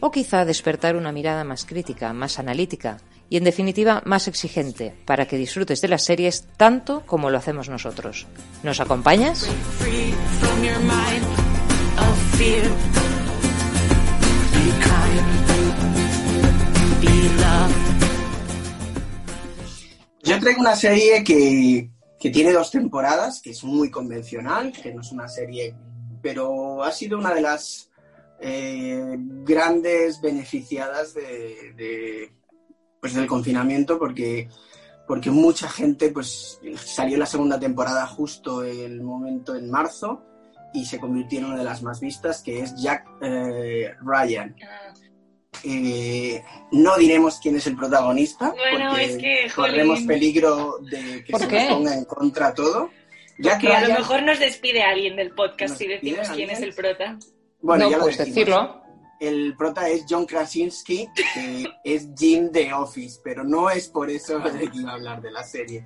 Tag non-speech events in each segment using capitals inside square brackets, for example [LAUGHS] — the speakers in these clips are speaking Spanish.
o quizá despertar una mirada más crítica, más analítica y en definitiva más exigente para que disfrutes de las series tanto como lo hacemos nosotros. ¿Nos acompañas? Yo traigo una serie que, que tiene dos temporadas, que es muy convencional, que no es una serie, pero ha sido una de las eh, grandes beneficiadas de, de, pues del confinamiento porque, porque mucha gente pues salió la segunda temporada justo el momento en marzo y se convirtió en una de las más vistas que es Jack eh, Ryan. Eh, no diremos quién es el protagonista Bueno, porque es que, corremos peligro de que ¿Por se qué? nos ponga en contra todo. Jack Que a lo Ryan- mejor nos despide alguien del podcast ¿Nos si decimos quién es el prota. Bueno, no ya lo puedes decimos. decirlo. El prota es John Krasinski, que [LAUGHS] es Jim de Office, pero no es por eso [LAUGHS] de que iba a hablar de la serie.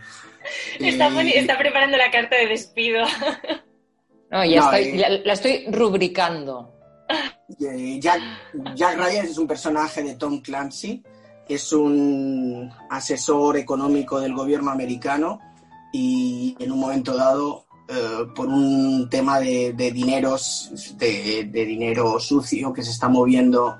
Está, Eh, está preparando la carta de despido. [LAUGHS] No, ya No, estoy, eh. la estoy rubricando. eh, Jack, Jack Ryan es un personaje de Tom Clancy, es un asesor económico del gobierno americano y en un momento dado, eh, por un tema de, de dineros, de, dinero sucio que se está moviendo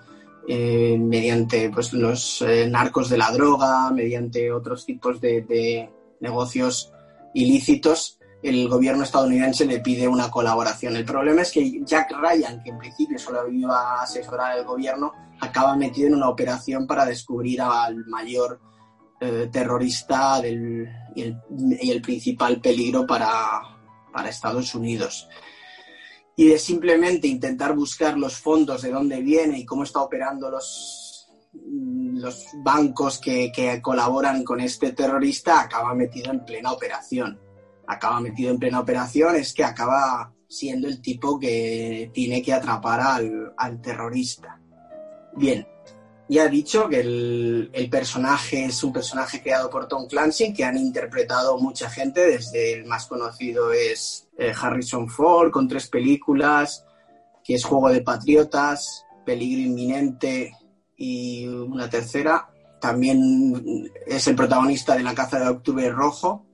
eh, mediante pues, los eh, narcos de la droga, mediante otros tipos de, negocios ilícitos, el gobierno estadounidense le pide una colaboración. El problema es que Jack Ryan, que en principio solo iba a asesorar al gobierno, acaba metido en una operación para descubrir al mayor terrorista del- y, el, y el principal peligro para, para Estados Unidos. Y de simplemente intentar buscar los fondos de dónde viene y cómo está operando los, los bancos que, que colaboran con este terrorista, acaba metido en plena operación acaba metido en plena operación es que acaba siendo el tipo que tiene que atrapar al, al terrorista. Bien, ya he dicho que el, el personaje es un personaje creado por Tom Clancy que han interpretado mucha gente, desde el más conocido es eh, Harrison Ford con tres películas, que es Juego de Patriotas, Peligro Inminente y una tercera. También es el protagonista de La Caza de Octubre Rojo,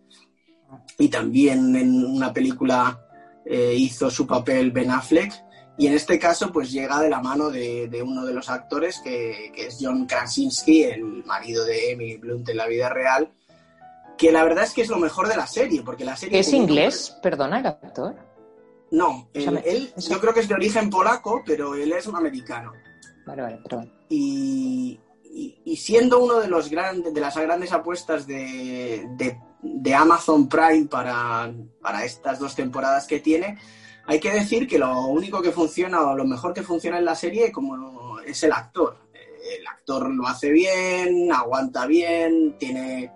y también en una película eh, hizo su papel Ben Affleck y en este caso pues llega de la mano de, de uno de los actores que, que es John Krasinski, el marido de Emily Blunt en la vida real, que la verdad es que es lo mejor de la serie, porque la serie... ¿Es como un inglés? Perdona, el actor. No, él, Esa me- él yo creo que es de origen polaco, pero él es americano. Vale, vale, perdón. y, y- y siendo uno de los grandes de las grandes apuestas de, de- de Amazon Prime para, para estas dos temporadas que tiene, hay que decir que lo único que funciona o lo mejor que funciona en la serie como es el actor. El actor lo hace bien, aguanta bien, tiene,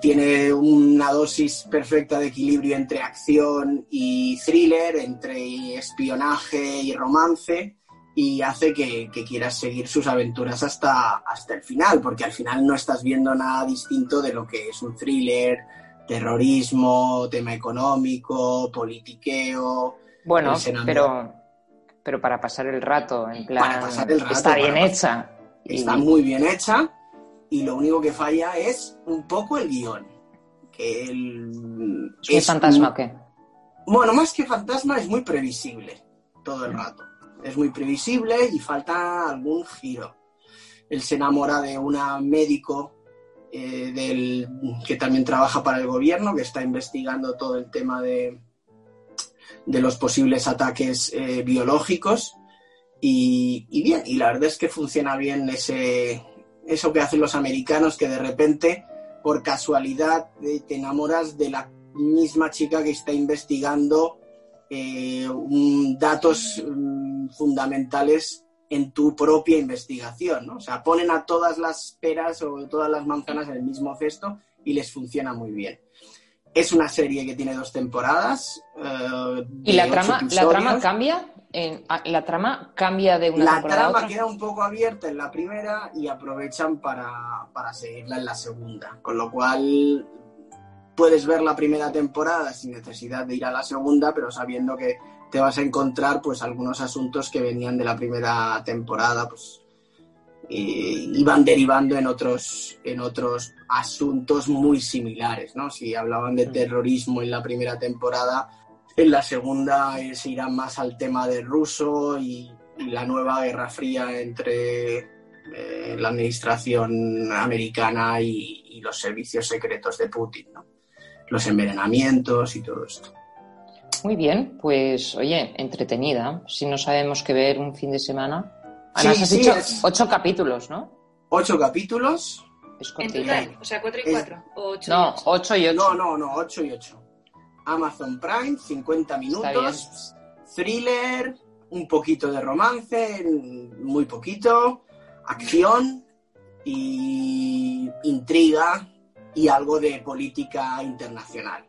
tiene una dosis perfecta de equilibrio entre acción y thriller, entre espionaje y romance y hace que, que quieras seguir sus aventuras hasta, hasta el final, porque al final no estás viendo nada distinto de lo que es un thriller, terrorismo, tema económico, politiqueo. Bueno, pero, pero para pasar el rato, en plan, Para pasar el rato, está bien hecha. Y- Está muy bien hecha y lo único que falla es un poco el guion. Que el, ¿Es un fantasma o qué? Bueno, más que fantasma es muy previsible todo el rato. Es muy previsible y falta algún giro. Él se enamora de una médico eh, del, que también trabaja para el gobierno, que está investigando todo el tema de, de los posibles ataques eh, biológicos. Y, bien, y la verdad es que funciona bien ese, eso que hacen los americanos, que de repente, por casualidad, eh, te enamoras de la misma chica que está investigando eh, datos mm, fundamentales en tu propia investigación, ¿no? O sea, ponen a todas las peras o todas las manzanas en el mismo cesto y les funciona muy bien. Es una serie que tiene dos temporadas. eh, ¿Y la trama, la trama cambia? En- ¿La trama cambia de una La temporada a trama queda un poco abierta en la primera y aprovechan para, para seguirla en la segunda. Con lo cual puedes ver la primera temporada sin necesidad de ir a la segunda, pero sabiendo que te vas a encontrar pues algunos asuntos que venían de la primera temporada, pues y van derivando en otros, en otros asuntos muy similares, ¿no? Si hablaban de Mm. terrorismo en la primera temporada, en la segunda eh, se irán más al tema del ruso y, y la nueva guerra fría entre eh, la administración americana y, y los servicios secretos de Putin, ¿no? Los envenenamientos y todo esto. Muy bien, pues oye, entretenida. Si no sabemos qué ver un fin de semana. Sí, Además, has sí, dicho es- ocho capítulos, ¿no? Ocho capítulos. Es total, o sea, 4 y Es- 4. O 8 No, ocho y ocho. No, no, no, ocho y ocho. Amazon Prime, 50 minutos. Thriller, un poquito de romance, muy poquito. Acción y intriga y algo de política internacional.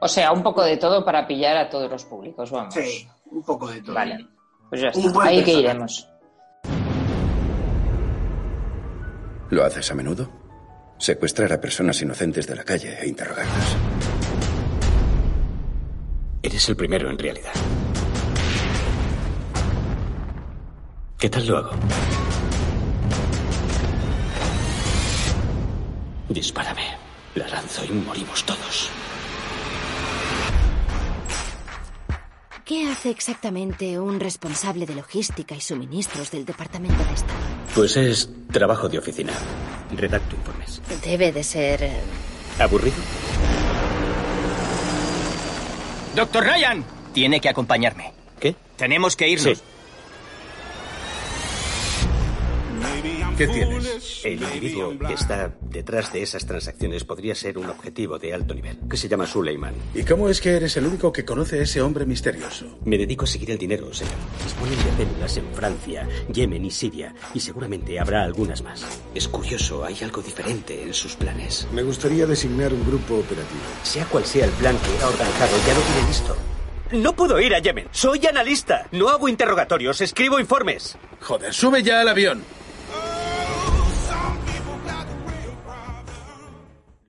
O sea, un poco de todo para pillar a todos los públicos, vamos. Sí, un poco de todo. Vale. Pues ya está. Ahí que personaje. iremos. ¿Lo haces a menudo? Secuestrar a personas inocentes de la calle e interrogarlas. Eres el primero en realidad. ¿Qué tal lo hago? Dispárame. La lanzo y morimos todos. ¿Qué hace exactamente un responsable de logística y suministros del Departamento de Estado? Pues es trabajo de oficina. Redacto informes. Debe de ser... eh, ¿Aburrido? Doctor Ryan, tiene que acompañarme. ¿Qué? Tenemos que irnos. Sí. ¿Qué tienes? El individuo que está detrás de esas transacciones podría ser un objetivo de alto nivel, que se llama Suleiman. ¿Y cómo es que eres el único que conoce a ese hombre misterioso? Me dedico a seguir el dinero, señor. Disponen de células en Francia, Yemen y Siria, y seguramente habrá algunas más. Es curioso, hay algo diferente en sus planes. Me gustaría designar un grupo operativo. Sea cual sea el plan que ha organizado, ya lo tiene listo. No puedo ir a Yemen. Soy analista. No hago interrogatorios, escribo informes. Joder, sube ya al avión.